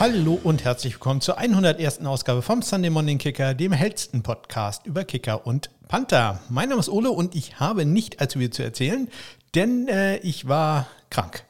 Hallo und herzlich willkommen zur 101. Ausgabe vom Sunday Morning Kicker, dem hellsten Podcast über Kicker und Panther. Mein Name ist Ole und ich habe nicht allzu viel zu erzählen, denn äh, ich war krank.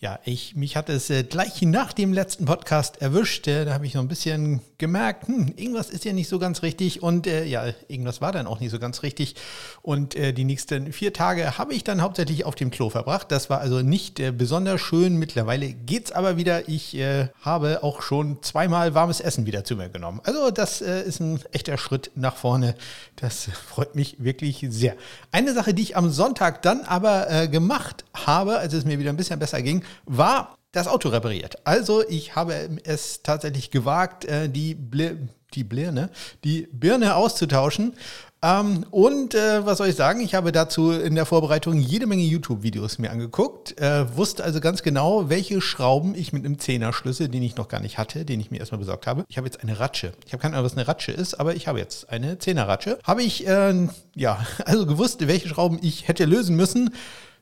Ja, ich, mich hat es äh, gleich nach dem letzten Podcast erwischt. Äh, da habe ich noch ein bisschen gemerkt, hm, irgendwas ist ja nicht so ganz richtig und äh, ja, irgendwas war dann auch nicht so ganz richtig. Und äh, die nächsten vier Tage habe ich dann hauptsächlich auf dem Klo verbracht. Das war also nicht äh, besonders schön. Mittlerweile geht es aber wieder. Ich äh, habe auch schon zweimal warmes Essen wieder zu mir genommen. Also das ist ein echter Schritt nach vorne. Das freut mich wirklich sehr. Eine Sache, die ich am Sonntag dann aber gemacht habe, als es mir wieder ein bisschen besser ging, war das Auto repariert. Also ich habe es tatsächlich gewagt, äh, die, Bli die Birne, die Birne auszutauschen. Ähm, und äh, was soll ich sagen? Ich habe dazu in der Vorbereitung jede Menge YouTube-Videos mir angeguckt, äh, wusste also ganz genau, welche Schrauben ich mit einem Zehner-Schlüssel, den ich noch gar nicht hatte, den ich mir erstmal besorgt habe. Ich habe jetzt eine Ratsche. Ich habe keine Ahnung, was eine Ratsche ist, aber ich habe jetzt eine Zehner-Ratsche. Habe ich, äh, ja, also gewusst, welche Schrauben ich hätte lösen müssen.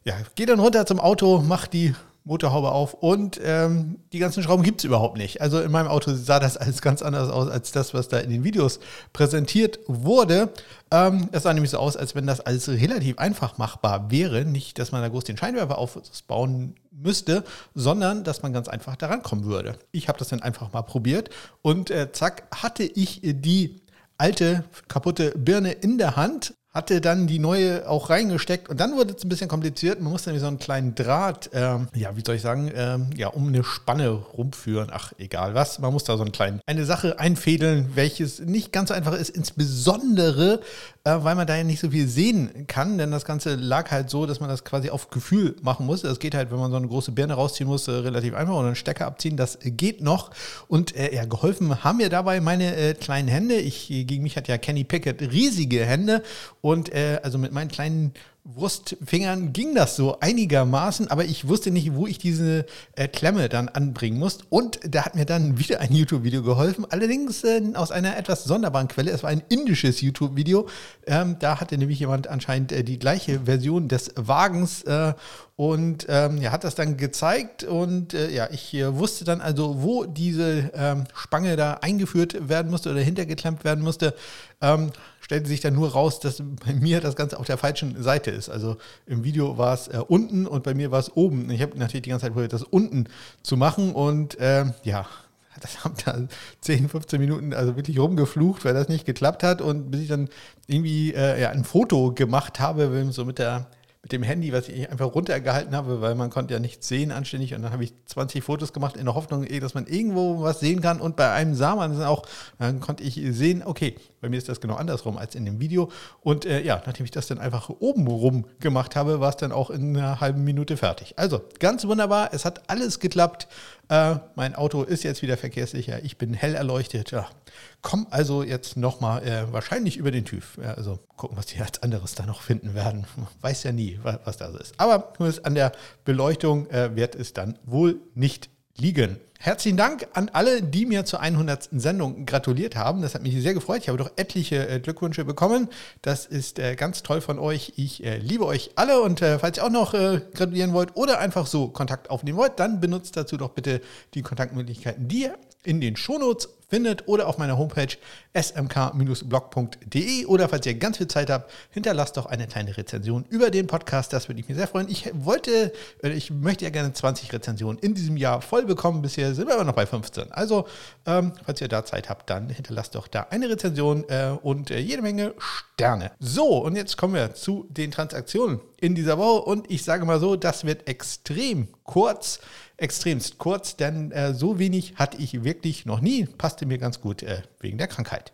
Ja, gehe dann runter zum Auto, mache die Motorhaube auf und ähm, die ganzen Schrauben gibt es überhaupt nicht. Also in meinem Auto sah das alles ganz anders aus als das, was da in den Videos präsentiert wurde. Ähm, es sah nämlich so aus, als wenn das alles relativ einfach machbar wäre. Nicht, dass man da groß den Scheinwerfer aufbauen müsste, sondern dass man ganz einfach daran kommen würde. Ich habe das dann einfach mal probiert und äh, zack, hatte ich die alte kaputte Birne in der Hand, hatte dann die neue auch reingesteckt und dann wurde es ein bisschen kompliziert. Man musste nämlich so einen kleinen Draht, ähm, ja, wie soll ich sagen, ähm, ja, um eine Spanne rumführen. Ach, egal was. Man muss da so einen kleinen, eine Sache einfädeln, welches nicht ganz so einfach ist, insbesondere, äh, weil man da ja nicht so viel sehen kann, denn das Ganze lag halt so, dass man das quasi auf Gefühl machen muss. Das geht halt, wenn man so eine große Birne rausziehen muss, äh, relativ einfach oder einen Stecker abziehen, das geht noch. Und äh, ja, geholfen haben mir dabei meine äh, kleinen Hände. Ich, gegen mich hat ja Kenny Pickett riesige Hände und äh, also mit meinen kleinen Wurstfingern ging das so einigermaßen, aber ich wusste nicht, wo ich diese äh, Klemme dann anbringen muss. Und da hat mir dann wieder ein YouTube-Video geholfen, allerdings äh, aus einer etwas sonderbaren Quelle. Es war ein indisches YouTube-Video. Ähm, da hatte nämlich jemand anscheinend äh, die gleiche Version des Wagens äh, und ähm, ja, hat das dann gezeigt. Und äh, ja, ich äh, wusste dann also, wo diese ähm, Spange da eingeführt werden musste oder hintergeklemmt werden musste. Stellte sich dann nur raus, dass bei mir das Ganze auf der falschen Seite ist. Also im Video war es äh, unten und bei mir war es oben. Ich habe natürlich die ganze Zeit probiert, das unten zu machen und äh, ja, das haben da 10, 15 Minuten also wirklich rumgeflucht, weil das nicht geklappt hat und bis ich dann irgendwie äh, ja, ein Foto gemacht habe, so mit der mit dem Handy, was ich einfach runtergehalten habe, weil man konnte ja nichts sehen anständig. Und dann habe ich 20 Fotos gemacht in der Hoffnung, eh, dass man irgendwo was sehen kann. Und bei einem sah man es auch, dann konnte ich sehen, okay, bei mir ist das genau andersrum als in dem Video. Und äh, ja, nachdem ich das dann einfach oben rum gemacht habe, war es dann auch in einer halben Minute fertig. Also ganz wunderbar, es hat alles geklappt. Äh, mein Auto ist jetzt wieder verkehrssicher. Ich bin hell erleuchtet. Ja. Komm also jetzt nochmal äh, wahrscheinlich über den TÜV. Ja, also gucken, was die als anderes da noch finden werden. Weiß ja nie, was, was da so ist. Aber nur an der Beleuchtung äh, wird es dann wohl nicht liegen. Herzlichen Dank an alle, die mir zur 100. Sendung gratuliert haben. Das hat mich sehr gefreut. Ich habe doch etliche äh, Glückwünsche bekommen. Das ist äh, ganz toll von euch. Ich äh, liebe euch alle und falls ihr auch noch gratulieren wollt oder einfach so Kontakt aufnehmen wollt, dann benutzt dazu doch bitte die Kontaktmöglichkeiten, die ihr in den Shownotes findet oder auf meiner Homepage smk-blog.de oder falls ihr ganz viel Zeit habt, hinterlasst doch eine kleine Rezension über den Podcast. Das würde ich mir sehr freuen. Ich wollte, äh, ich möchte ja gerne 20 Rezensionen in diesem Jahr voll bekommen. Bisher sind wir aber noch bei 15. Also, ähm, falls ihr da Zeit habt, dann hinterlasst doch da eine Rezension äh, und äh, jede Menge Sterne. So, und jetzt kommen wir zu den Transaktionen in dieser Woche und ich sage mal so, das wird extrem kurz extremst kurz, denn äh, so wenig hatte ich wirklich noch nie. Passte mir ganz gut äh, wegen der Krankheit.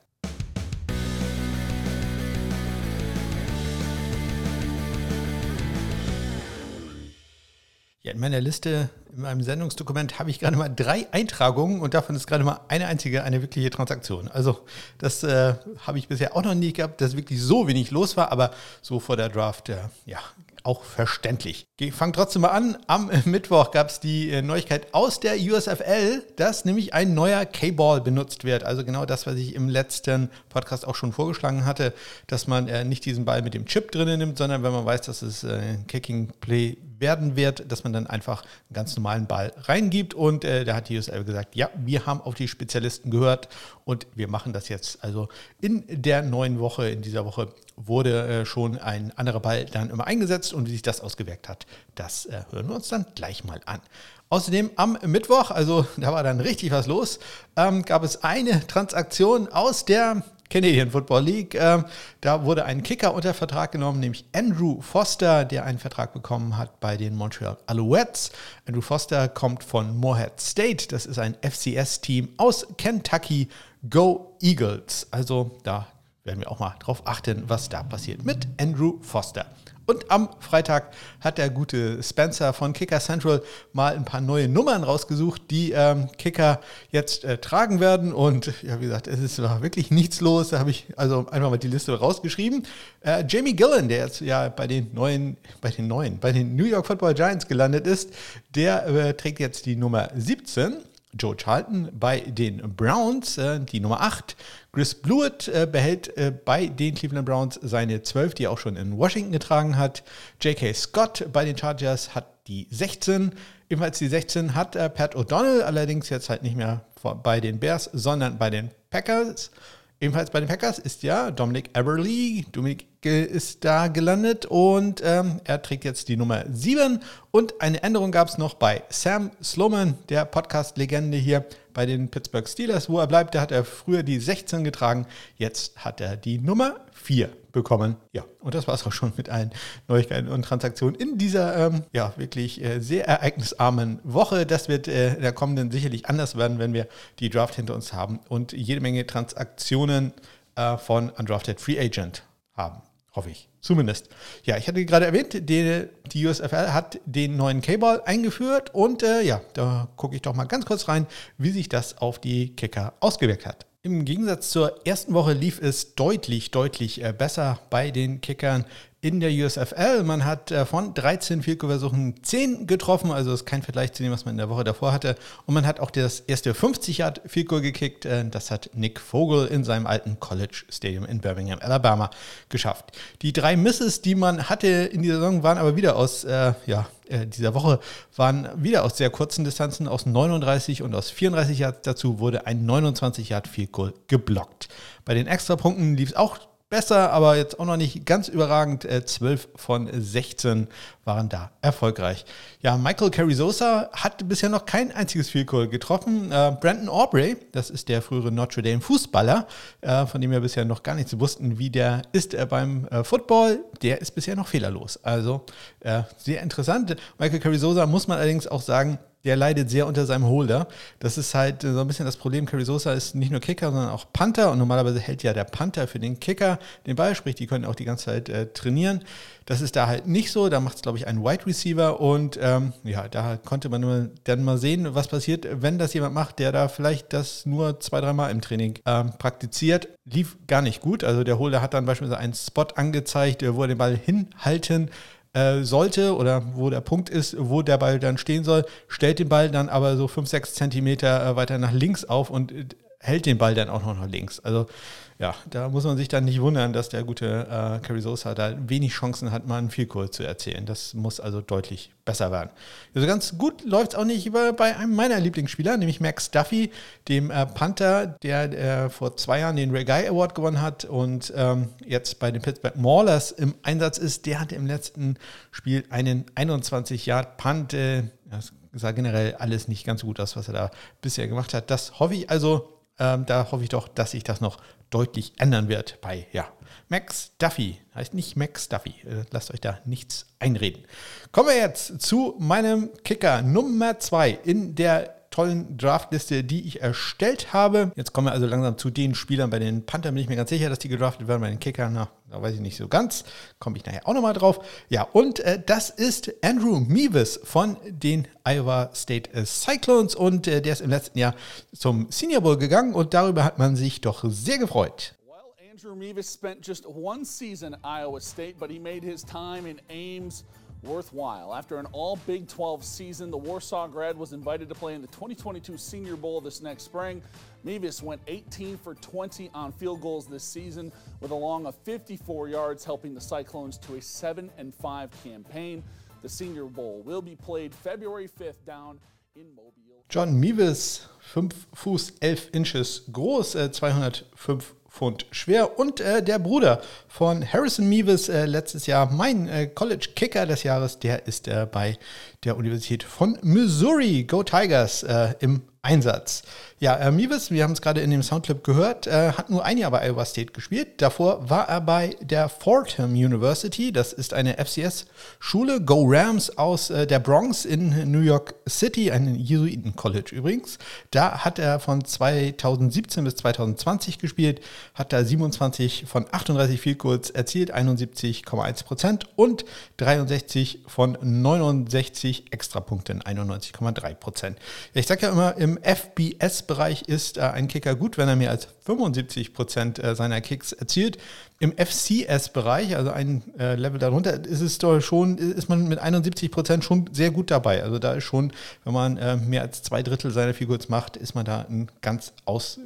Ja, in meiner Liste, in meinem Sendungsdokument habe ich gerade mal drei Eintragungen und davon ist gerade mal eine einzige, eine wirkliche Transaktion. Also das äh, habe ich bisher auch noch nie gehabt, dass wirklich so wenig los war, aber so vor der Draft, äh, ja, auch verständlich. Ich fange trotzdem mal an. Am Mittwoch gab es die äh, Neuigkeit aus der USFL, dass nämlich ein neuer K-Ball benutzt wird. Also genau das, was ich im letzten Podcast auch schon vorgeschlagen hatte, dass man äh, nicht diesen Ball mit dem Chip drinnen nimmt, sondern wenn man weiß, dass es äh, Kicking Play werden wird, dass man dann einfach einen ganz normalen Ball reingibt. Und äh, da hat die USL gesagt, ja, wir haben auf die Spezialisten gehört und wir machen das jetzt. Also in der neuen Woche, in dieser Woche wurde äh, schon ein anderer Ball dann immer eingesetzt und wie sich das ausgewirkt hat, das äh, hören wir uns dann gleich mal an. Außerdem am Mittwoch, also da war dann richtig was los, ähm, gab es eine Transaktion aus der Canadian Football League. Ähm, da wurde ein Kicker unter Vertrag genommen, nämlich Andrew Foster, der einen Vertrag bekommen hat bei den Montreal Alouettes. Andrew Foster kommt von Morehead State. Das ist ein FCS-Team aus Kentucky. Go Eagles. Also da werden wir auch mal drauf achten, was da passiert mit Andrew Foster. Und am Freitag hat der gute Spencer von Kicker Central mal ein paar neue Nummern rausgesucht, die ähm, Kicker jetzt äh, tragen werden. Und ja, wie gesagt, es ist wirklich nichts los. Da habe ich also einfach mal die Liste rausgeschrieben. Äh, Jamie Gillen, der jetzt ja bei den neuen, bei den neuen, bei den New York Football Giants gelandet ist, der äh, trägt jetzt die Nummer 17. Joe Charlton bei den Browns, äh, die Nummer 8. Chris Blewett äh, behält äh, bei den Cleveland Browns seine 12, die er auch schon in Washington getragen hat. J.K. Scott bei den Chargers hat die 16. Ebenfalls die 16 hat äh, Pat O'Donnell, allerdings jetzt halt nicht mehr bei den Bears, sondern bei den Packers. Ebenfalls bei den Packers ist ja Dominic Eberly. Dominic ist da gelandet und ähm, er trägt jetzt die Nummer 7. Und eine Änderung gab es noch bei Sam Sloman, der Podcast-Legende hier bei den Pittsburgh Steelers, wo er bleibt. Da hat er früher die 16 getragen, jetzt hat er die Nummer 4 bekommen. Ja, und das war es auch schon mit allen Neuigkeiten und Transaktionen in dieser ähm, ja wirklich äh, sehr ereignisarmen Woche. Das wird äh, in der kommenden sicherlich anders werden, wenn wir die Draft hinter uns haben und jede Menge Transaktionen äh, von Undrafted Free Agent haben. Hoffe ich. Zumindest. Ja, ich hatte gerade erwähnt, die, die USFL hat den neuen K-Ball eingeführt und äh, ja, da gucke ich doch mal ganz kurz rein, wie sich das auf die Kicker ausgewirkt hat. Im Gegensatz zur ersten Woche lief es deutlich, deutlich äh, besser bei den Kickern in der USFL. Man hat äh, von 13 Field-Versuchen 10 getroffen, also ist kein Vergleich zu dem, was man in der Woche davor hatte. Und man hat auch das erste 50 Yard Field Goal gekickt. Äh, das hat Nick Vogel in seinem alten College Stadium in Birmingham, Alabama, geschafft. Die drei Misses, die man hatte in dieser Saison, waren aber wieder aus, äh, ja, dieser Woche, waren wieder aus sehr kurzen Distanzen, aus 39 und aus 34 Yards. Dazu wurde ein 29 Yard Field geblockt. Bei den Extrapunkten lief es auch besser, aber jetzt auch noch nicht ganz überragend. Äh, 12 von 16 waren da erfolgreich. Ja, Michael Carrizosa hat bisher noch kein einziges Field Goal getroffen. Äh, Brandon Aubrey, das ist der frühere Notre Dame Fußballer, äh, von dem wir bisher noch gar nichts wussten, wie der ist äh, beim Football, der ist bisher noch fehlerlos. Also sehr interessant. Michael Carrizosa muss man allerdings auch sagen, der leidet sehr unter seinem Holder. Das ist halt so ein bisschen das Problem. Curry ist nicht nur Kicker, sondern auch Panther. Und normalerweise hält ja der Panther für den Kicker den Ball, sprich, die können auch die ganze Zeit äh, trainieren. Das ist da halt nicht so. Da macht es, glaube ich, ein Wide Receiver. Und ähm, ja, da konnte man dann mal sehen, was passiert, wenn das jemand macht, der da vielleicht das nur zwei, dreimal im Training ähm, praktiziert. Lief gar nicht gut. Also der Holder hat dann beispielsweise einen Spot angezeigt, wo er den Ball hinhalten äh, sollte oder wo der Punkt ist, wo der Ball dann stehen soll, stellt den Ball dann aber so 5, 6 Zentimeter äh, weiter nach links auf und äh, hält den Ball dann auch noch nach links. Also ja, da muss man sich dann nicht wundern, dass der gute äh, Kerry Sosa da wenig Chancen hat, mal einen Vielkohl zu erzählen. Das muss also deutlich besser werden. Also ganz gut läuft es auch nicht bei einem meiner Lieblingsspieler, nämlich Max Duffy, dem äh, Panther, der äh, vor zwei Jahren den Guy Award gewonnen hat und ähm, jetzt bei den Pittsburgh Maulers im Einsatz ist. Der hatte im letzten Spiel einen 21 Yard Punt. Äh, das sah generell alles nicht ganz gut aus, was er da bisher gemacht hat. Das hoffe ich also ähm, da hoffe ich doch, dass sich das noch deutlich ändern wird bei, ja, Max Duffy. Heißt nicht Max Duffy. Äh, lasst euch da nichts einreden. Kommen wir jetzt zu meinem Kicker Nummer 2 in der tollen Draftliste, die ich erstellt habe. Jetzt kommen wir also langsam zu den Spielern. Bei den Panther bin ich mir ganz sicher, dass die gedraftet werden. Bei den Kickern, na, da weiß ich nicht so ganz. Komme ich nachher auch nochmal drauf. Ja, und äh, das ist Andrew Meeves von den Iowa State Cyclones. Und äh, der ist im letzten Jahr zum Senior Bowl gegangen und darüber hat man sich doch sehr gefreut. Andrew Meeves spent just one season at Iowa State, but he made his time in Ames worthwhile. After an all Big 12 season, the Warsaw grad was invited to play in the 2022 Senior Bowl this next spring. Mevis went 18 for 20 on field goals this season with a long of 54 yards, helping the Cyclones to a 7 and 5 campaign. The Senior Bowl will be played February 5th down in Mobile. John Meeves, 5 Fuß 11 Inches groß, äh, 205 Pfund schwer und äh, der Bruder von Harrison Meeves äh, letztes Jahr, mein äh, College Kicker des Jahres, der ist äh, bei der Universität von Missouri, Go Tigers, äh, im Einsatz. Ja, äh, Mivis, wir haben es gerade in dem Soundclip gehört, äh, hat nur ein Jahr bei Iowa State gespielt. Davor war er bei der Fordham University. Das ist eine FCS-Schule. Go Rams aus äh, der Bronx in New York City, ein Jesuiten-College übrigens. Da hat er von 2017 bis 2020 gespielt, hat da 27 von 38 Field Goals erzielt, 71,1 Prozent und 63 von 69 Extrapunkten, 91,3 Prozent. Ich sage ja immer, im FBS-Bereich ist äh, ein Kicker gut, wenn er mehr als 75 Prozent äh, seiner Kicks erzielt. Im FCS-Bereich, also ein äh, Level darunter, ist es doch schon, ist man mit 71 Prozent schon sehr gut dabei. Also da ist schon, wenn man mehr als zwei Drittel seiner Figurs macht, ist man da ein ganz aus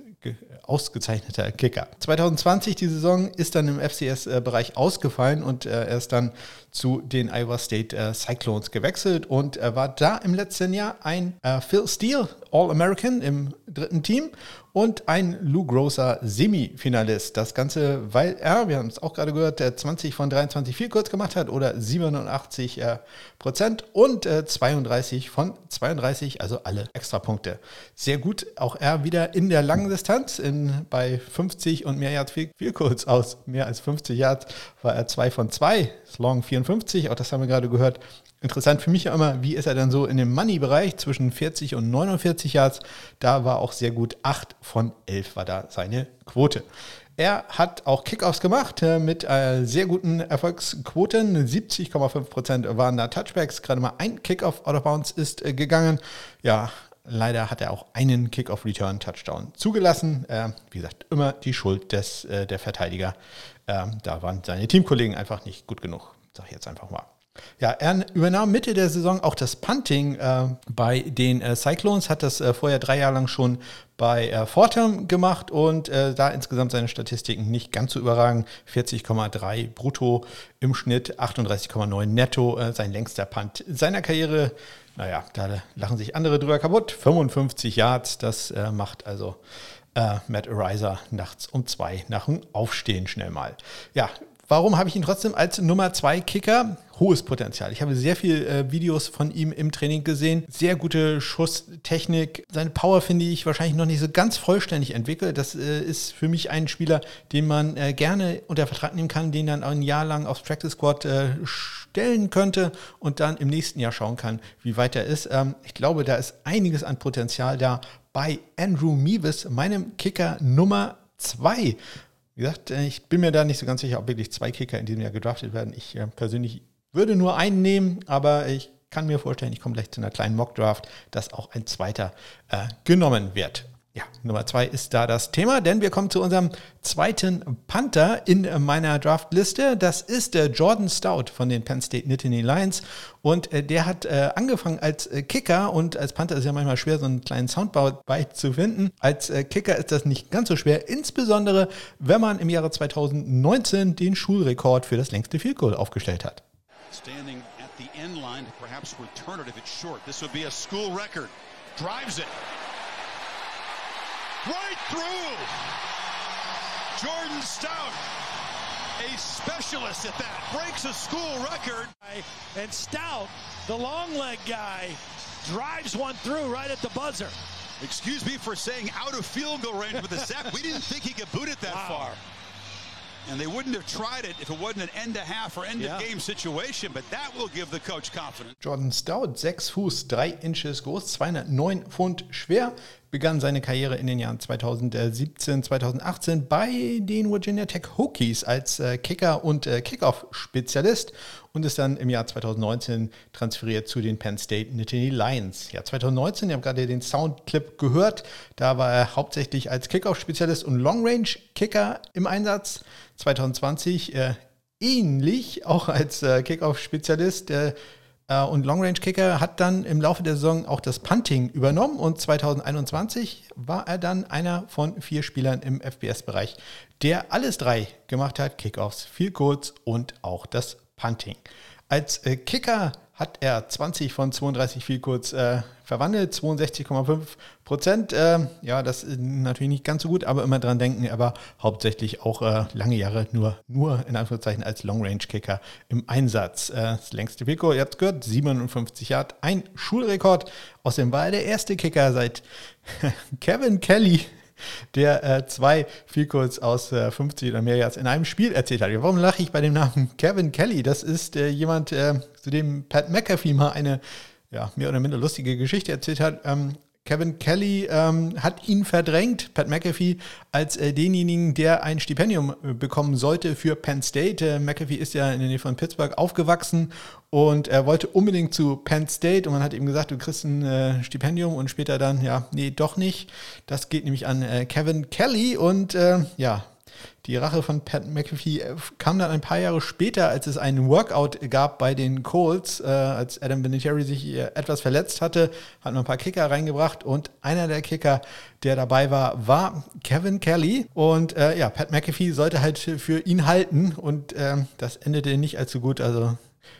ausgezeichneter Kicker. 2020, die Saison, ist dann im FCS-Bereich ausgefallen und er ist dann zu den Iowa State äh, Cyclones gewechselt und er war da im letzten Jahr ein äh, Phil Steele All-American im dritten Team und ein Lou Grosser Semifinalist. Das Ganze, weil er, wir haben es auch gerade gehört, 20 von 23 viel kurz gemacht hat oder 87 äh, Prozent und äh, 32 von 32, also alle Extrapunkte. Sehr gut, auch er wieder in der langen Distanz, in, bei 50 und mehr Yards viel, viel kurz aus mehr als 50 Yards war er 2 von 2, Long 54, auch das haben wir gerade gehört. Interessant für mich immer, wie ist er dann so in dem Money-Bereich zwischen 40 und 49 Yards? Da war auch sehr gut. 8 von 11 war da seine Quote. Er hat auch Kickoffs gemacht äh, mit äh, sehr guten Erfolgsquoten. 70,5% waren da Touchbacks. Gerade mal ein Kickoff out of bounds ist äh, gegangen. Ja, leider hat er auch einen Kickoff-Return-Touchdown zugelassen. Wie gesagt, immer die Schuld des, der Verteidiger. Ähm, da waren seine Teamkollegen einfach nicht gut genug. Sag ich jetzt einfach mal. Ja, er übernahm Mitte der Saison auch das Punting äh, bei den äh, Cyclones, hat das äh, vorher drei Jahre lang schon bei äh, Fordham gemacht und äh, da insgesamt seine Statistiken nicht ganz so überragend. 40,3 brutto im Schnitt, 38,9 netto, äh, sein längster Punt seiner Karriere. Naja, da lachen sich andere drüber kaputt. 55 Yards, das äh, macht also Matt Ariser nachts um zwei nach dem Aufstehen schnell mal. Ja, Warum habe ich ihn trotzdem als Nummer 2 Kicker? Hohes Potenzial. Ich habe sehr viele äh, Videos von ihm im Training gesehen. Sehr gute Schusstechnik. Seine Power finde ich wahrscheinlich noch nicht so ganz vollständig entwickelt. Das äh, ist für mich ein Spieler, den man äh, gerne unter Vertrag nehmen kann, den dann ein Jahr lang aufs Practice Squad äh, stellen könnte und dann im nächsten Jahr schauen kann, wie weit er ist. Ähm, ich glaube, da ist einiges an Potenzial da bei Andrew Meeves, meinem Kicker Nummer 2. Wie gesagt, äh, ich bin mir da nicht so ganz sicher, ob wirklich zwei Kicker in diesem Jahr gedraftet werden. Ich äh, persönlich würde nur einen nehmen, aber ich kann mir vorstellen, ich komme gleich zu einer kleinen Mock-Draft, dass auch ein zweiter äh, genommen wird. Ja, Nummer zwei ist da das Thema, denn wir kommen zu unserem zweiten Panther in meiner Draftliste. Das ist der Jordan Stout von den Penn State Nittany Lions. Und äh, der hat äh, angefangen als äh, Kicker und als Panther ist ja manchmal schwer, so einen kleinen Soundbau zu finden. Als äh, Kicker ist das nicht ganz so schwer, insbesondere wenn man im Jahre 2019 den Schulrekord für das längste Field Goal aufgestellt hat. Standing at the end line, perhaps return it if it's short. This would be a school record. Drives it. Right through. Jordan Stout, a specialist at that, breaks a school record. And Stout, the long leg guy, drives one through right at the buzzer. Excuse me for saying out of field goal range with the sack. We didn't think he could boot it that wow. far. And they wouldn't have tried it if it wasn't an end of half or end yeah. of game situation, but that will give the coach confidence. Jordan Stout, 6 Fuß, 3 Inches groß, 209 Pfund schwer, begann seine Karriere in den Jahren 2017, 2018 bei den Virginia Tech Hokies als äh, Kicker und äh, Kickoff-Spezialist und ist dann im Jahr 2019 transferiert zu den Penn State Nittany Lions. Ja, 2019, ihr habt gerade den Soundclip gehört, da war er hauptsächlich als Kickoff-Spezialist und Long-Range-Kicker im Einsatz. 2020 äh, ähnlich, auch als äh, Kickoff-Spezialist. Äh, und Long Range Kicker hat dann im Laufe der Saison auch das Punting übernommen und 2021 war er dann einer von vier Spielern im FBS-Bereich, der alles drei gemacht hat: Kickoffs, viel Goals und auch das Punting. Als äh, Kicker hat er 20 von 32 viel kurz äh, verwandelt, 62,5 Prozent. Äh, ja, das ist natürlich nicht ganz so gut, aber immer dran denken, er war hauptsächlich auch äh, lange Jahre nur, nur in Anführungszeichen als Long-Range-Kicker im Einsatz. Äh, das längste Pico, ihr habt gehört, 57 Yard, ein Schulrekord. Außerdem war er der erste Kicker seit Kevin Kelly der äh, zwei Vielkurs aus äh, 50 oder mehr Yards in einem Spiel erzählt hat. Warum lache ich bei dem Namen Kevin Kelly? Das ist äh, jemand, äh, zu dem Pat McAfee mal eine ja, mehr oder minder lustige Geschichte erzählt hat. Ähm, Kevin Kelly ähm, hat ihn verdrängt, Pat McAfee, als äh, denjenigen, der ein Stipendium äh, bekommen sollte für Penn State. Äh, McAfee ist ja in der Nähe von Pittsburgh aufgewachsen und er wollte unbedingt zu Penn State und man hat ihm gesagt, du kriegst ein äh, Stipendium und später dann, ja, nee, doch nicht. Das geht nämlich an äh, Kevin Kelly und ja, die Rache von Pat McAfee äh, kam dann ein paar Jahre später, als es einen Workout gab bei den Colts, äh, als Adam Vinatieri sich äh, etwas verletzt hatte, hat man ein paar Kicker reingebracht und einer der Kicker, der dabei war, war Kevin Kelly. Und äh, ja, Pat McAfee sollte halt für ihn halten und ähm, das endete nicht allzu gut, also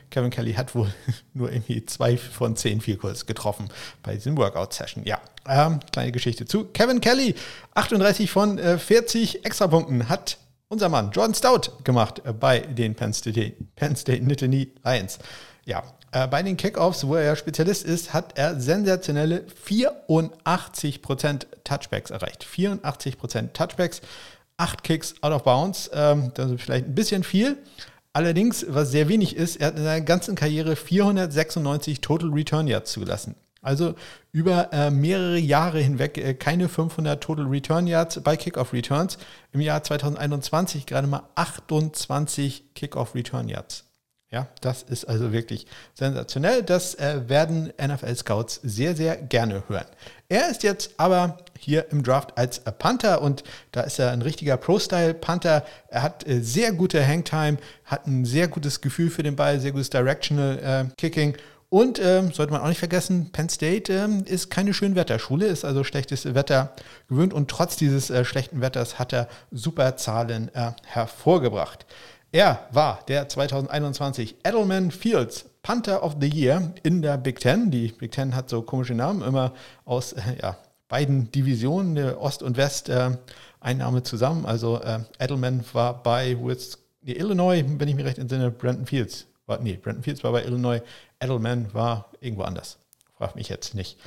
Kevin Kelly hat wohl nur irgendwie zwei von zehn Goals getroffen bei diesem Workout-Session. Ja, ähm, kleine Geschichte zu. Kevin Kelly, 38 von äh, 40 Extrapunkten, hat unser Mann Jordan Stout gemacht äh, bei den Penn State, Penn State Nittany Lions. Ja, äh, bei den Kickoffs, wo er ja Spezialist ist, hat er sensationelle 84% Touchbacks erreicht. 84% Touchbacks, 8 Kicks out of bounds. Ähm, das ist vielleicht ein bisschen viel. Allerdings, was sehr wenig ist, er hat in seiner ganzen Karriere 496 Total Return Yards zugelassen. Also über äh, mehrere Jahre hinweg äh, keine 500 Total Return Yards bei Kickoff Returns. Im Jahr 2021 gerade mal 28 Kickoff Return Yards. Ja, das ist also wirklich sensationell. Das äh, werden NFL-Scouts sehr, sehr gerne hören. Er ist jetzt aber hier im Draft als Panther und da ist er ein richtiger Pro-Style-Panther. Er hat äh, sehr gute Hangtime, hat ein sehr gutes Gefühl für den Ball, sehr gutes Directional äh, Kicking. Und äh, sollte man auch nicht vergessen, Penn State äh, ist keine Schönwetterschule, ist also schlechtes Wetter gewöhnt und trotz dieses äh, schlechten Wetters hat er super Zahlen äh, hervorgebracht. Er war der 2021 Edelman Fields Panther of the Year in der Big Ten. Die Big Ten hat so komische Namen, immer aus äh, ja, beiden Divisionen, Ost und West, äh, Einnahme zusammen. Also äh, Edelman war bei Illinois, wenn ich mich recht entsinne, Brandon Fields. War, nee, Brandon Fields war bei Illinois, Edelman war irgendwo anders. Frag mich jetzt nicht.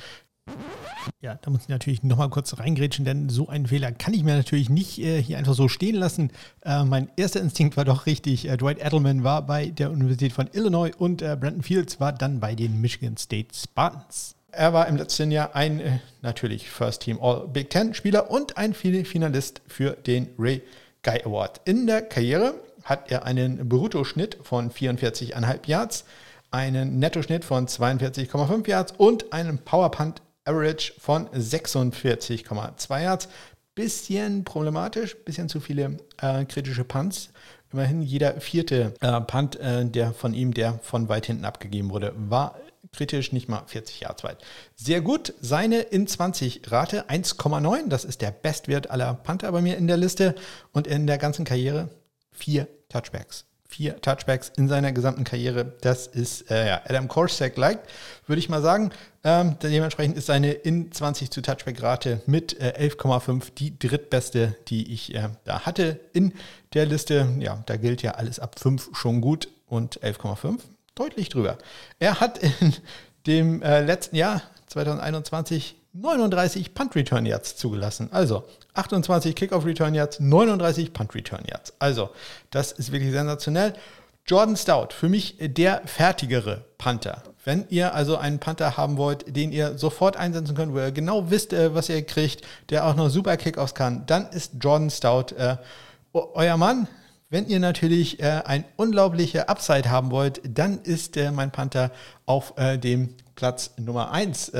Ja, da muss ich natürlich nochmal kurz reingrätschen, denn so einen Fehler kann ich mir natürlich nicht äh, hier einfach so stehen lassen. Äh, mein erster Instinkt war doch richtig. Äh, Dwight Edelman war bei der Universität von Illinois und äh, Brandon Fields war dann bei den Michigan State Spartans. Er war im letzten Jahr ein äh, natürlich First Team All Big Ten Spieler und ein Finalist für den Ray Guy Award. In der Karriere hat er einen Bruttoschnitt von 44,5 Yards, einen Nettoschnitt von 42,5 Yards und einen Power Punt Average von 46,2 Yards. Bisschen problematisch, bisschen zu viele äh, kritische Punts. Immerhin jeder vierte äh, Punt, äh, der von ihm, der von weit hinten abgegeben wurde, war kritisch, nicht mal 40 Yards weit. Sehr gut, seine in 20 Rate 1,9, das ist der Bestwert aller Panther bei mir in der Liste und in der ganzen Karriere vier Touchbacks vier Touchbacks in seiner gesamten Karriere. Das ist äh, ja, Adam Korsak-like, würde ich mal sagen. Ähm, dementsprechend ist seine in 20 zu Touchback-Rate mit äh, 11,5 die drittbeste, die ich äh, da hatte in der Liste. Ja, da gilt ja alles ab 5 schon gut und 11,5 deutlich drüber. Er hat in dem äh, letzten Jahr 2021 39 Punt Return Yards zugelassen. Also 28 Kickoff Return Yards, 39 Punt Return Yards. Also das ist wirklich sensationell. Jordan Stout, für mich der fertigere Panther. Wenn ihr also einen Panther haben wollt, den ihr sofort einsetzen könnt, wo ihr genau wisst, äh, was ihr kriegt, der auch noch super Kickoffs kann, dann ist Jordan Stout äh, euer Mann. Wenn ihr natürlich äh, ein unglaubliche Upside haben wollt, dann ist äh, mein Panther auf äh, dem Platz Nummer 1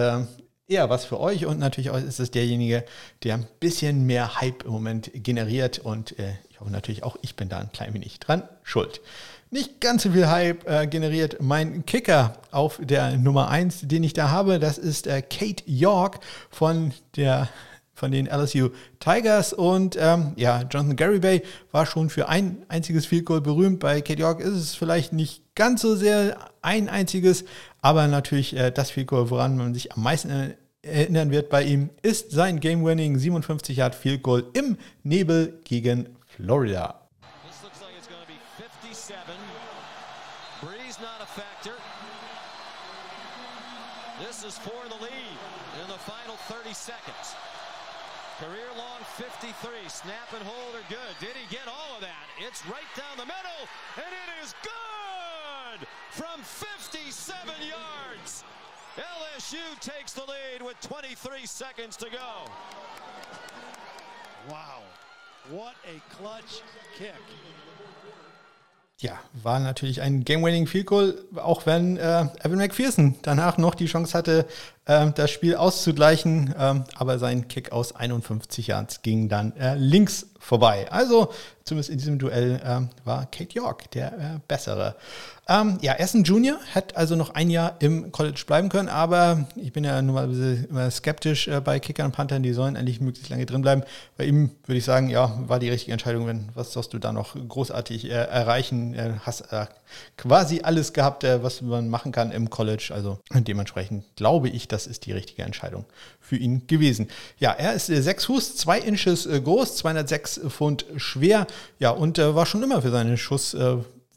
eher was für euch und natürlich ist es derjenige, der ein bisschen mehr Hype im Moment generiert und äh, ich hoffe natürlich auch, ich bin da ein klein wenig dran schuld. Nicht ganz so viel Hype äh, generiert mein Kicker auf der Nummer 1, den ich da habe. Das ist äh, Kate York von der von den LSU Tigers. Und ähm, ja, Jonathan Garibay war schon für ein einziges Field Goal berühmt. Bei Kate York ist es vielleicht nicht ganz so sehr ein einziges, aber natürlich äh, das Field Goal, woran man sich am meisten erinnern wird bei ihm, ist sein Game-Winning 57 Yard Field Goal im Nebel gegen Florida. This is for the lead in the final 30 seconds. Career long 53. Snap and hold are good. Did he get all of that? It's right down the middle, and it is good from 57 yards. LSU takes the lead with 23 seconds to go. Wow. What a clutch kick. Ja, war natürlich ein Game-Winning Field Goal, auch wenn äh, Evan McPherson danach noch die Chance hatte, äh, das Spiel auszugleichen. Äh, aber sein Kick aus 51 Yards ging dann äh, links vorbei. Also zumindest in diesem Duell äh, war Kate York der äh, bessere. Ähm, ja, ein Junior, hätte also noch ein Jahr im College bleiben können, aber ich bin ja normalerweise immer skeptisch äh, bei Kickern und Panthern, die sollen eigentlich möglichst lange drin bleiben. Bei ihm würde ich sagen, ja, war die richtige Entscheidung, wenn, was sollst du da noch großartig äh, erreichen? Äh, hast äh, quasi alles gehabt, äh, was man machen kann im College, also dementsprechend glaube ich, das ist die richtige Entscheidung für ihn gewesen. Ja, er ist äh, 6 Fuß, 2 Inches groß, 206 Pfund schwer, ja, und war schon immer für seine Schuss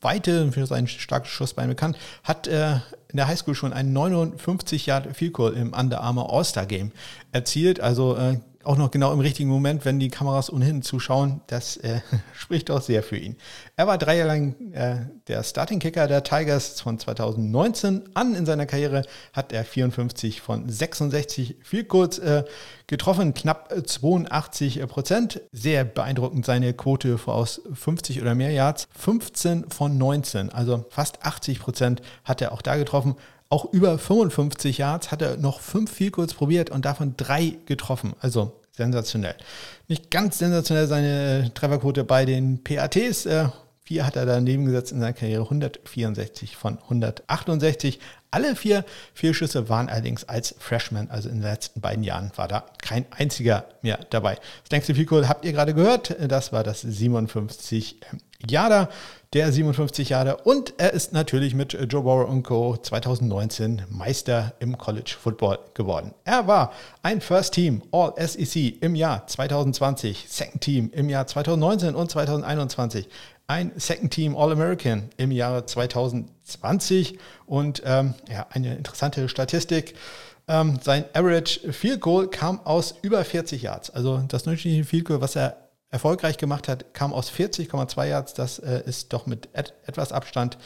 Weite für sein starkes Schussbein bekannt, hat äh, in der Highschool schon einen 59 Yard Field Goal im Under Armour All-Star Game erzielt. Also äh, auch noch genau im richtigen Moment, wenn die Kameras ohnehin zuschauen. Das äh, spricht auch sehr für ihn. Er war drei Jahre lang äh, der Starting Kicker der Tigers von 2019 an. In seiner Karriere hat er 54 von 66 Field Goals äh, getroffen, knapp 82 Prozent. Sehr beeindruckend seine Quote aus 50 oder mehr Yards. 15 von 19, also fast 80 Prozent hat er auch da getroffen. Auch über 55 Yards hat er noch fünf Field Goals probiert und davon drei getroffen. Also sensationell. Nicht ganz sensationell seine Trefferquote bei den PATs. Äh, vier hat er daneben gesetzt in seiner Karriere, 164 von 168. Alle vier Fehlschüsse waren allerdings als Freshman, also in den letzten beiden Jahren war da kein einziger mehr dabei. Das längste Field habt ihr gerade gehört, das war das 57 Jahre der 57 Jahre. Und er ist natürlich mit Joe Burrow und Co. 2019 Meister im College Football geworden. Er war ein First Team All SEC im Jahr 2020, Second Team im Jahr 2019 und 2021 ein Second Team All-American im Jahre 2020 und ähm, ja, eine interessante Statistik. Ähm, sein Average Field Goal kam aus über 40 Yards. Also das durchschnittliche Field Goal, was er erfolgreich gemacht hat, kam aus 40,2 Yards. Das äh, ist doch mit et etwas Abstand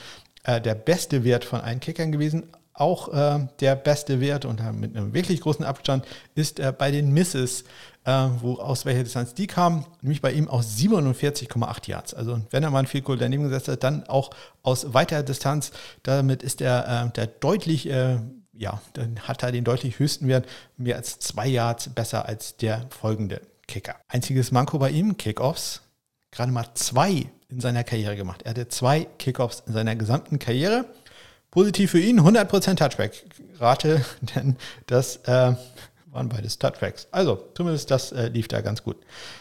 äh, der beste Wert von allen Kickern gewesen. Auch äh, der beste Wert und mit einem wirklich großen Abstand ist äh, bei den Misses, äh, wo aus welcher Distanz die kamen, nämlich bei ihm aus 47,8 Yards. Also wenn er mal ein Field Goal daneben gesetzt hat, dann auch aus weiter Distanz. Damit ist er äh, der deutlich ja, dann hat er den deutlich höchsten Wert, mehr als zwei Yards besser als der folgende Kicker. Einziges Manko bei ihm, Kickoffs, gerade mal zwei in seiner Karriere gemacht. Er hatte zwei Kickoffs in seiner gesamten Karriere. Positiv für ihn, 100% Touchback-Rate, denn das äh, waren beides Touchbacks. Also, zumindest das äh, lief da ganz gut.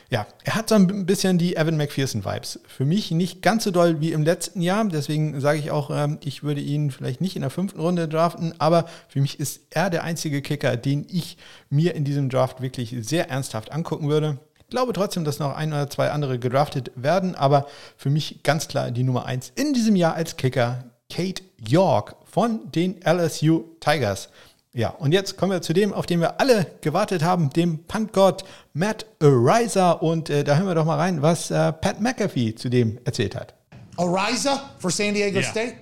Ja, er hat so ein bisschen die Evan McPherson-Vibes. Für mich nicht ganz so doll wie im letzten Jahr. Deswegen sage ich auch, ähm, ich würde ihn vielleicht nicht in der fünften Runde draften. Aber für mich ist er der einzige Kicker, den ich mir in diesem Draft wirklich sehr ernsthaft angucken würde. Ich glaube trotzdem, dass noch ein oder zwei andere gedraftet werden. Aber für mich ganz klar die Nummer eins in diesem Jahr als Kicker, Kate York von den LSU Tigers. Ja, und jetzt kommen wir zu dem, auf den wir alle gewartet haben, dem Puntgott Matt Ariza. Und äh, da hören wir doch mal rein, was äh, Pat McAfee zu dem erzählt hat. Ariza for San Diego yeah. State?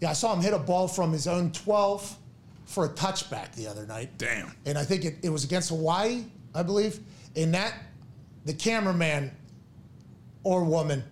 Yeah, I saw him hit a ball from his own 12 for a touchback the other night. Damn. And I think it, it was against Hawaii, I believe. And that, the cameraman or woman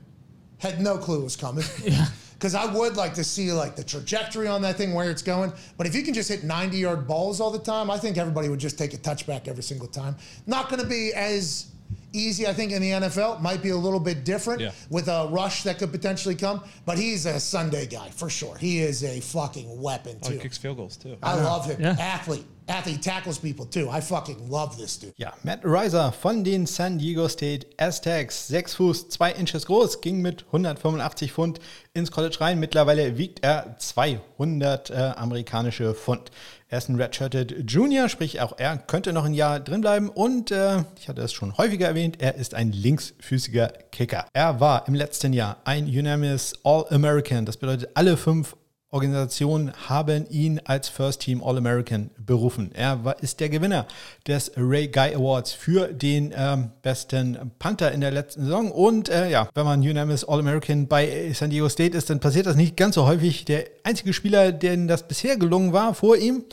had no clue it was coming. Yeah because I would like to see like the trajectory on that thing where it's going. But if you can just hit 90 yard balls all the time, I think everybody would just take a touchback every single time. Not going to be as easy, I think, in the NFL. Might be a little bit different yeah. with a rush that could potentially come. But he's a Sunday guy for sure. He is a fucking weapon too. Oh, he kicks field goals too. I love him. Yeah. Athlete after he tackles people too. I fucking love this dude. Ja, Matt Riser von den San Diego State Aztecs, 6 Fuß, 2 Inches groß, ging mit 185 Pfund ins College rein. Mittlerweile wiegt er 200 äh, amerikanische Pfund. Er ist ein Redshirted Junior, sprich auch er könnte noch ein Jahr drin bleiben und äh, ich hatte es schon häufiger erwähnt, er ist ein linksfüßiger Kicker. Er war im letzten Jahr ein Unanimous All-American, das bedeutet alle fünf Organisationen haben ihn als First Team All-American berufen. Er ist der Gewinner des Ray Guy Awards für den ähm, besten Panther in der letzten Saison. Und äh, ja, wenn man Unanimous All-American bei San Diego State ist, dann passiert das nicht ganz so häufig. Der einzige Spieler, dem das bisher gelungen war vor ihm,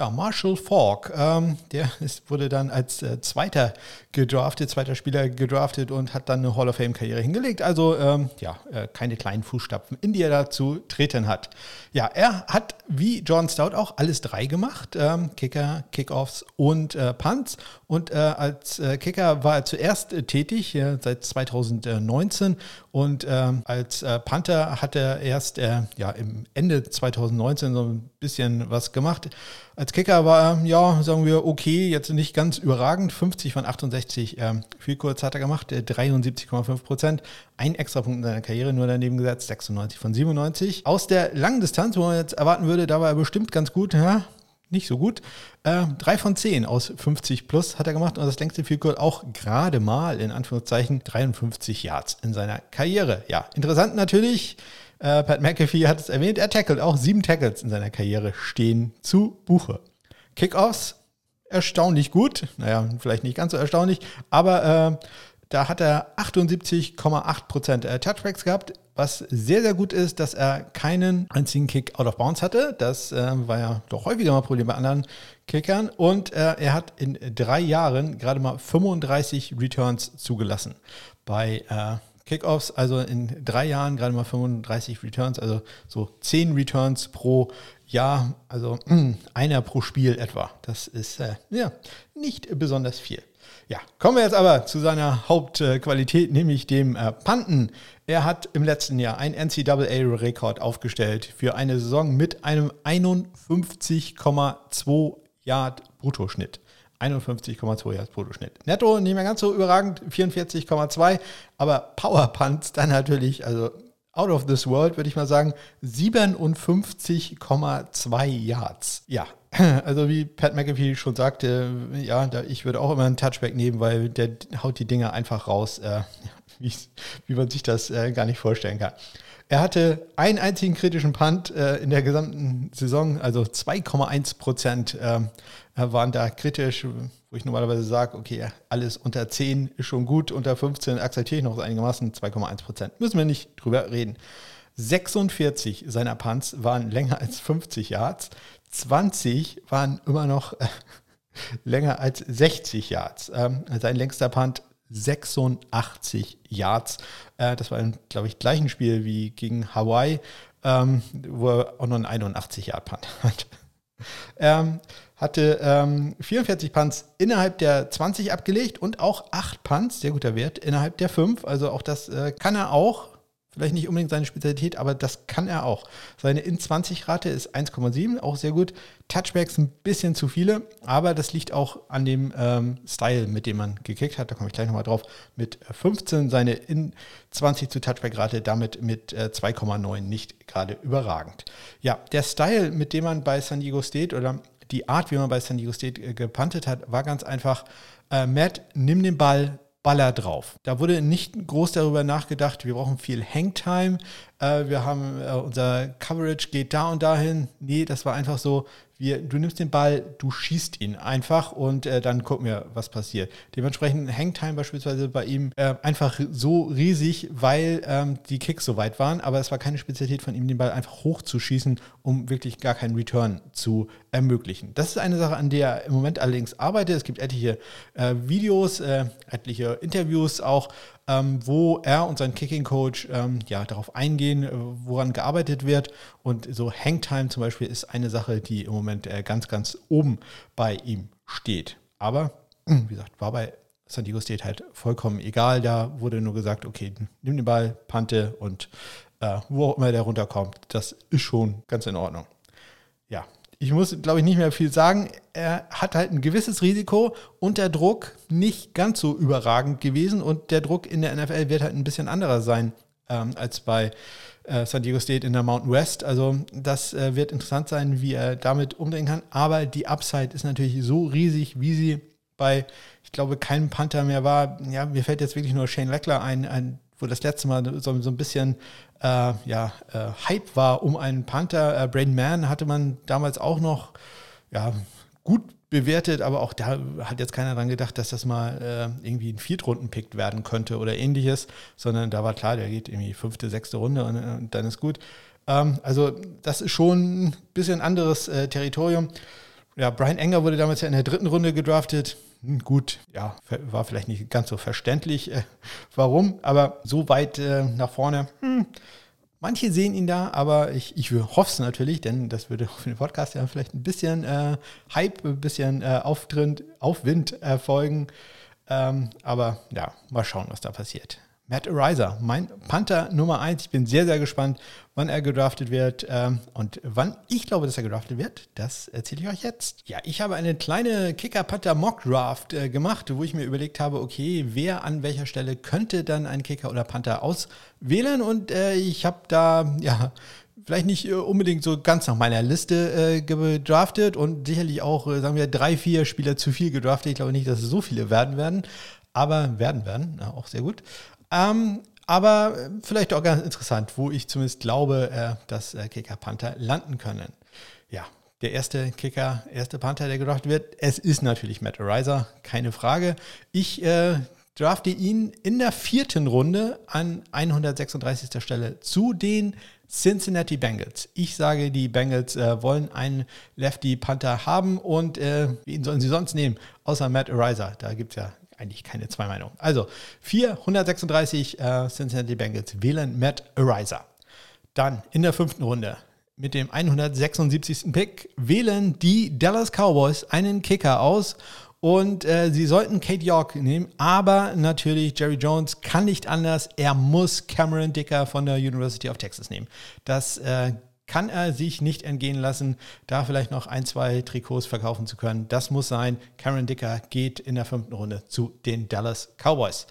ja, Marshall Falk, ähm, der ist, wurde dann als äh, Zweiter gedraftet, zweiter Spieler gedraftet und hat dann eine Hall of Fame-Karriere hingelegt. Also ähm, ja, äh, keine kleinen Fußstapfen, in die er da zu treten hat. Ja, er hat wie John Stout auch alles drei gemacht: ähm, Kicker, Kickoffs und äh, Punts. Und äh, als äh, Kicker war er zuerst äh, tätig, seit 2019. Und ähm, als Panther hat er erst ja, im Ende 2019 so ein bisschen was gemacht. Als Kicker war er, ja, sagen wir, okay, jetzt nicht ganz überragend. 50 von 68 ähm, viel kurz hat er gemacht, 73,5 Prozent. Ein extra Punkt in seiner Karriere nur daneben gesetzt, 96 von 97. Aus der langen Distanz, wo man jetzt erwarten würde, da war er bestimmt ganz gut, ja, nicht so gut. Äh, drei von zehn aus 50 plus hat er gemacht und das längste Field Goal auch gerade mal in Anführungszeichen 53 Yards in seiner Karriere. Ja, interessant natürlich. Äh, Pat McAfee hat es erwähnt, er tackelt auch sieben Tackles in seiner Karriere stehen zu Buche. Kickoffs erstaunlich gut, naja, vielleicht nicht ganz so erstaunlich, aber äh, da hat er 78,8% äh, Touchbacks gehabt, was sehr, sehr gut ist, dass er keinen einzigen Kick out of bounds hatte. Das äh, war ja doch häufiger mal Problem bei anderen Kickern. Und äh, er hat in drei Jahren gerade mal 35 Returns zugelassen. Bei äh, Kickoffs, also in drei Jahren gerade mal 35 Returns, also so 10 Returns pro Jahr, also einer pro Spiel etwa. Das ist äh, ja nicht besonders viel. Ja, kommen wir jetzt aber zu seiner Hauptqualität, nämlich dem äh, Panten. Er hat im letzten Jahr einen NCAA-Rekord aufgestellt für eine Saison mit einem 51,2 Yard Bruttoschnitt. 51,2 Yards Bruttoschnitt. Netto nicht mehr ganz so überragend, 44,2, aber Power Punts dann natürlich, also out of this world, würde ich mal sagen, 57,2 Yards. Ja, also wie Pat McAfee schon sagte, ja, ich würde auch immer einen Touchback nehmen, weil der haut die Dinger einfach raus, äh, wie, wie, man sich das äh, gar nicht vorstellen kann. Er hatte einen einzigen kritischen Punt äh, in der gesamten Saison, also 2,1 Prozent ähm, waren da kritisch, wo ich normalerweise sage, okay, alles unter 10 ist schon gut, unter 15 akzeptiere ich noch einigermaßen 2,1 Prozent. Müssen wir nicht drüber reden. 46 seiner Punts waren länger als 50 Yards. 20 waren immer noch äh, länger als 60 Yards. Ähm, sein längster Punt 86 Yards. Äh, das war, glaube ich, gleichen Spiel wie gegen Hawaii, ähm, wo er auch noch einen 81 Yard Punt hat. ähm, hatte ähm, 44 Punts innerhalb der 20 abgelegt und auch 8 Punts, sehr guter Wert, innerhalb der 5. Also auch das äh, kann er auch. Vielleicht nicht unbedingt seine Spezialität, aber das kann er auch. Seine In-20-Rate ist 1,7, auch sehr gut. Touchbacks ein bisschen zu viele, aber das liegt auch an dem ähm, Style, mit dem man gekickt hat. Da komme ich gleich nochmal drauf. Mit 15 seine In-20 zu Touchback-Rate, damit mit äh, 2,9 nicht gerade überragend. Ja, der Style, mit dem man bei San Diego State oder die Art, wie man bei San Diego State äh, gepantet hat, war ganz einfach. Äh, Matt, nimm den Ball, Baller drauf. Da wurde nicht groß darüber nachgedacht, wir brauchen viel Hangtime, äh, wir haben, äh, unser Coverage geht da und dahin. Nee, das war einfach so, wir, du nimmst den Ball, du schießt ihn einfach und äh, dann gucken wir, was passiert. Dementsprechend Hangtime beispielsweise bei ihm äh, einfach so riesig, weil ähm, die Kicks so weit waren, aber es war keine Spezialität von ihm, den Ball einfach hochzuschießen, um wirklich gar keinen Return zu ermöglichen. Das ist eine Sache, an der er im Moment allerdings arbeitet. Es gibt etliche äh, Videos, etliche Interviews auch, ähm, wo er und sein Kicking-Coach ähm, ja, darauf eingehen, äh, woran gearbeitet wird. Und so Hangtime zum Beispiel ist eine Sache, die im Moment äh, ganz, ganz oben bei ihm steht. Aber, wie gesagt, war bei San Diego State halt vollkommen egal. Da wurde nur gesagt, okay, nimm den Ball, pante und äh, wo auch immer der runterkommt, das ist schon ganz in Ordnung. Ich muss, glaube ich, nicht mehr viel sagen. Er hat halt ein gewisses Risiko und der Druck nicht ganz so überragend gewesen und der Druck in der NFL wird halt ein bisschen anderer sein ähm, als bei äh, San Diego State in der Mountain West. Also das äh, wird interessant sein, wie er damit umgehen kann. Aber die Upside ist natürlich so riesig, wie sie bei, ich glaube, keinem Panther mehr war. Ja, mir fällt jetzt wirklich nur Shane Leckler ein, ein wo das letzte Mal so, so ein bisschen äh, ja, äh, Hype war um einen Panther. Äh, Braden Mann hatte man damals auch noch ja, gut bewertet, aber auch da hat jetzt keiner dran gedacht, dass das mal äh, irgendwie ein Viertrunden-Pick werden könnte oder ähnliches, sondern da war klar, der geht irgendwie fünfte, sechste Runde und, und dann ist gut. Ähm, also das ist schon ein bisschen anderes äh, Territorium. Ja, Brian Enger wurde damals ja in der dritten Runde gedraftet. Gut, ja, war vielleicht nicht ganz so verständlich, äh, warum, aber so weit äh, nach vorne, hm, Manche sehen ihn da, aber ich, ich hoffe es natürlich, denn das würde auf den Podcast ja vielleicht ein bisschen äh, Hype, ein bisschen äh, Auftritt, Aufwind erfolgen. Ähm, aber ja, mal schauen, was da passiert. Matt Ariza, mein Panther Nummer 1. Ich bin sehr, sehr gespannt, wann er gedraftet wird ähm, und wann ich glaube, dass er gedraftet wird. Das erzähle ich euch jetzt. Ja, ich habe eine kleine Kicker-Panther-Mock-Draft äh, gemacht, wo ich mir überlegt habe, okay, wer an welcher Stelle könnte dann ein Kicker oder Panther auswählen und äh, ich habe da, ja, vielleicht nicht äh, unbedingt so ganz nach meiner Liste gedraftet und sicherlich auch, sagen wir, drei, vier Spieler zu viel gedraftet. Ich glaube nicht, dass es so viele werden werden, aber werden werden, ja, auch sehr gut. Ähm, aber äh, vielleicht auch ganz interessant, wo ich zumindest glaube, äh, dass äh, Kicker Panther landen können. Ja, der erste Kicker, erste Panther, der gedacht wird, es ist natürlich Matt Ariza, keine Frage. Ich äh, drafte ihn in der vierten Runde an 136. Stelle zu den Cincinnati Bengals. Ich sage, die Bengals äh, wollen einen Lefty Panther haben und äh, wen sollen sie sonst nehmen? Außer Matt Ariza. Da gibt es ja eigentlich keine zwei Meinungen. Also 436 äh, Cincinnati Bengals wählen Matt Ariza. Dann in der fünften Runde mit dem 176. Pick wählen die Dallas Cowboys einen Kicker aus und äh, sie sollten Kate York nehmen, aber natürlich Jerry Jones kann nicht anders. Er muss Cameron Dicker von der University of Texas nehmen. Das äh, kann er sich nicht entgehen lassen, da vielleicht noch ein, zwei Trikots verkaufen zu können. Das muss sein. Karen Dicker geht in der fünften Runde zu den Dallas Cowboys.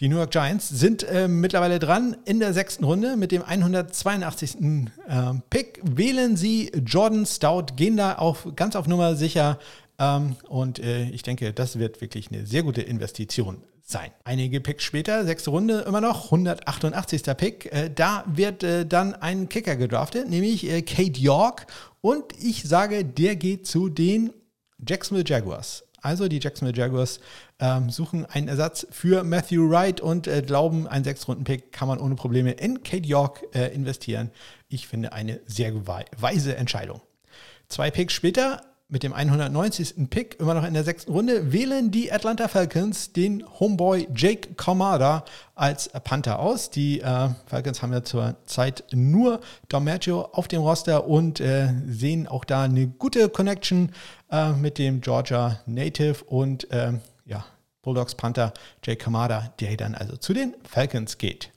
Die New York Giants sind äh, mittlerweile dran in der sechsten Runde mit dem 182. Äh, Pick. Wählen sie Jordan Stout, gehen da auf, ganz auf Nummer sicher. Ähm, und äh, ich denke, das wird wirklich eine sehr gute Investition sein. Einige Picks später, sechste Runde immer noch, 188. Pick. Äh, da wird äh, dann ein Kicker gedraftet, nämlich äh, Kate York. Und ich sage, der geht zu den Jacksonville Jaguars. Also die Jacksonville Jaguars ähm, suchen einen Ersatz für Matthew Wright und äh, glauben, ein Sechs-Runden-Pick kann man ohne Probleme in Kate York äh, investieren. Ich finde eine sehr weise Entscheidung. Zwei Picks später mit dem 190. Pick, immer noch in der sechsten Runde, wählen die Atlanta Falcons den Homeboy Jake Kamada als Panther aus. Die äh, Falcons haben ja zur Zeit nur DiMaggio auf dem Roster und äh, sehen auch da eine gute Connection äh, mit dem Georgia Native und ähm, ja, Bulldogs Panther Jake Kamada, der dann also zu den Falcons geht.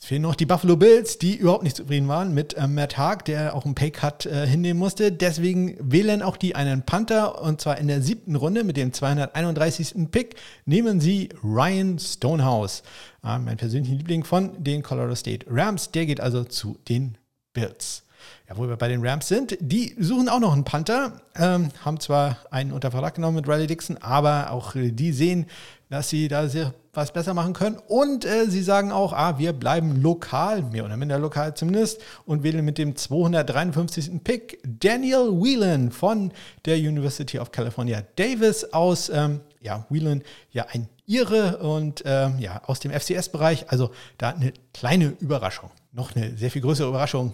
Es fehlen noch die Buffalo Bills, die überhaupt nicht zufrieden waren mit äh, Matt Haag, der auch einen Paycut äh, hinnehmen musste. Deswegen wählen auch die einen Panther und zwar in der siebten Runde mit dem 231. Pick nehmen sie Ryan Stonehouse, äh, mein persönlicher Liebling von den Colorado State Rams. Der geht also zu den Bills. Ja, wo wir bei den Rams sind, die suchen auch noch einen Panther, ähm, haben zwar einen unter Vertrag genommen mit Riley Dixon, aber auch die sehen, dass sie da sehr was besser machen können. Und äh, sie sagen auch, ah, wir bleiben lokal, mehr oder minder lokal zumindest, und wählen mit dem 253. Pick Daniel Whelan von der University of California Davis aus. Ähm, ja, Whelan, ja, ein Ire und ähm, ja, aus dem FCS-Bereich. Also da eine kleine Überraschung. Noch eine sehr viel größere Überraschung.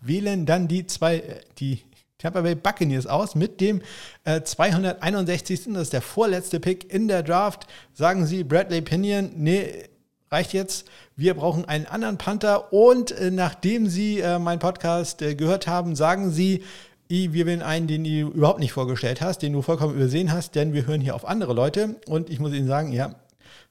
Wählen dann die zwei, äh, die Tampa Bay Buccaneers aus mit dem äh, 261. Das ist der vorletzte Pick in der Draft. Sagen sie Bradley Pinion, nee, reicht jetzt. Wir brauchen einen anderen Panther. Und äh, nachdem Sie äh, meinen Podcast äh, gehört haben, sagen Sie, wir wählen einen, den du überhaupt nicht vorgestellt hast, den du vollkommen übersehen hast, denn wir hören hier auf andere Leute. Und ich muss Ihnen sagen, ja,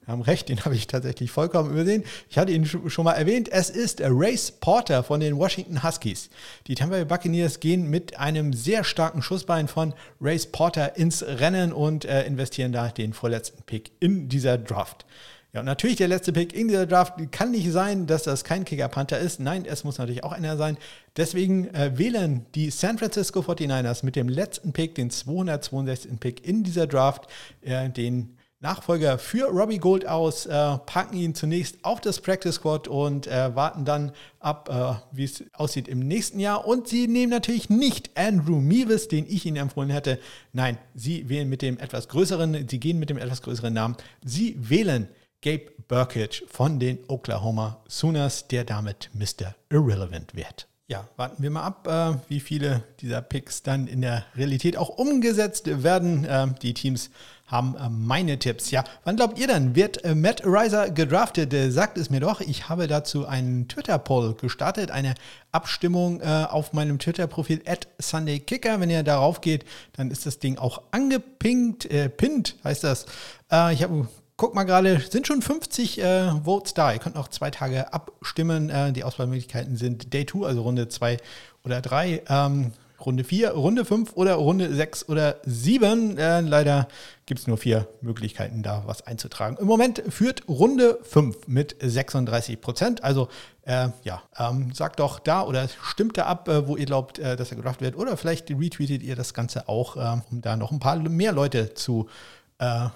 haben recht, den habe ich tatsächlich vollkommen übersehen. Ich hatte ihn schon mal erwähnt. Es ist Race Porter von den Washington Huskies. Die Tampa Bay Buccaneers gehen mit einem sehr starken Schussbein von Race Porter ins Rennen und äh, investieren da den vorletzten Pick in dieser Draft. Ja, und natürlich der letzte Pick in dieser Draft kann nicht sein, dass das kein Kicker-Panther ist. Nein, es muss natürlich auch einer sein. Deswegen äh, wählen die San Francisco 49ers mit dem letzten Pick, den 262. Pick in dieser Draft, äh, den Nachfolger für Robbie Gold aus, äh, packen ihn zunächst auf das Practice Squad und äh, warten dann ab, äh, wie es aussieht im nächsten Jahr. Und sie nehmen natürlich nicht Andrew Meeves, den ich Ihnen empfohlen hätte. Nein, sie wählen mit dem etwas größeren, sie gehen mit dem etwas größeren Namen. Sie wählen Gabe Burkage von den Oklahoma Sooners, der damit Mr. Irrelevant wird. Ja, warten wir mal ab, äh, wie viele dieser Picks dann in der Realität auch umgesetzt werden. Äh, die Teams haben äh, meine Tipps. Ja, wann glaubt ihr dann, wird Matt Riser gedraftet? Sagt es mir doch. Ich habe dazu einen Twitter-Poll gestartet, eine Abstimmung auf meinem Twitter-Profil at SundayKicker. Wenn ihr darauf geht, dann ist das Ding auch angepinkt, äh, pinned heißt das. ich habe guck mal gerade, sind schon 50 äh, Votes da. Ihr könnt noch zwei Tage abstimmen. Äh, die Auswahlmöglichkeiten sind Day 2, also Runde 2 oder 3, ähm, Runde 4, Runde 5 oder Runde 6 oder 7. Äh, leider gibt es nur vier Möglichkeiten, da was einzutragen. Im Moment führt Runde 5 mit 36 Prozent. Also äh, ja, ähm, sagt doch da oder stimmt da ab, äh, wo ihr glaubt, äh, dass er gedraft wird. Oder vielleicht retweetet ihr das Ganze auch, ähm, um da noch ein paar mehr Leute zu äh,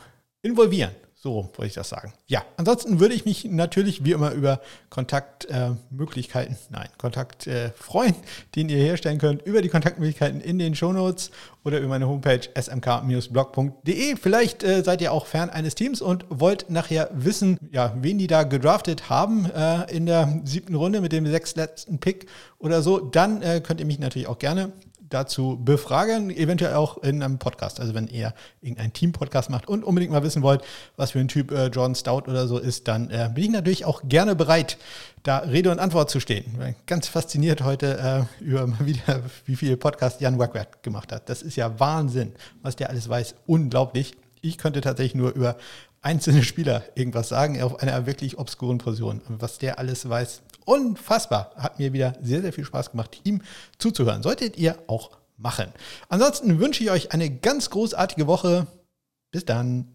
involvieren. So wollte ich das sagen. Ja, ansonsten würde ich mich natürlich wie immer über Kontaktmöglichkeiten, äh, nein, Kontakt äh, freuen, den ihr herstellen könnt über die Kontaktmöglichkeiten in den Shownotes oder über meine Homepage smk-blog.de. Vielleicht äh, seid ihr auch Fan eines Teams und wollt nachher wissen, ja, wen die da gedraftet haben äh, in der siebten Runde mit dem sechstletzten Pick oder so. Dann äh, könnt ihr mich natürlich auch gerne dazu befragen, eventuell auch in einem Podcast. Also wenn ihr irgendeinen Team-Podcast macht und unbedingt mal wissen wollt, was für ein Typ äh, John Stout oder so ist, dann äh, bin ich natürlich auch gerne bereit, da Rede und Antwort zu stehen. Ganz fasziniert heute äh, über mal wieder, wie viel Podcast Jan Wackwert gemacht hat. Das ist ja Wahnsinn, was der alles weiß. Unglaublich. Ich könnte tatsächlich nur über einzelne Spieler irgendwas sagen, auf einer wirklich obskuren Position. Was der alles weiß, unfassbar. Hat mir wieder sehr, sehr viel Spaß gemacht, ihm zuzuhören. Solltet ihr auch machen. Ansonsten wünsche ich euch eine ganz großartige Woche. Bis dann.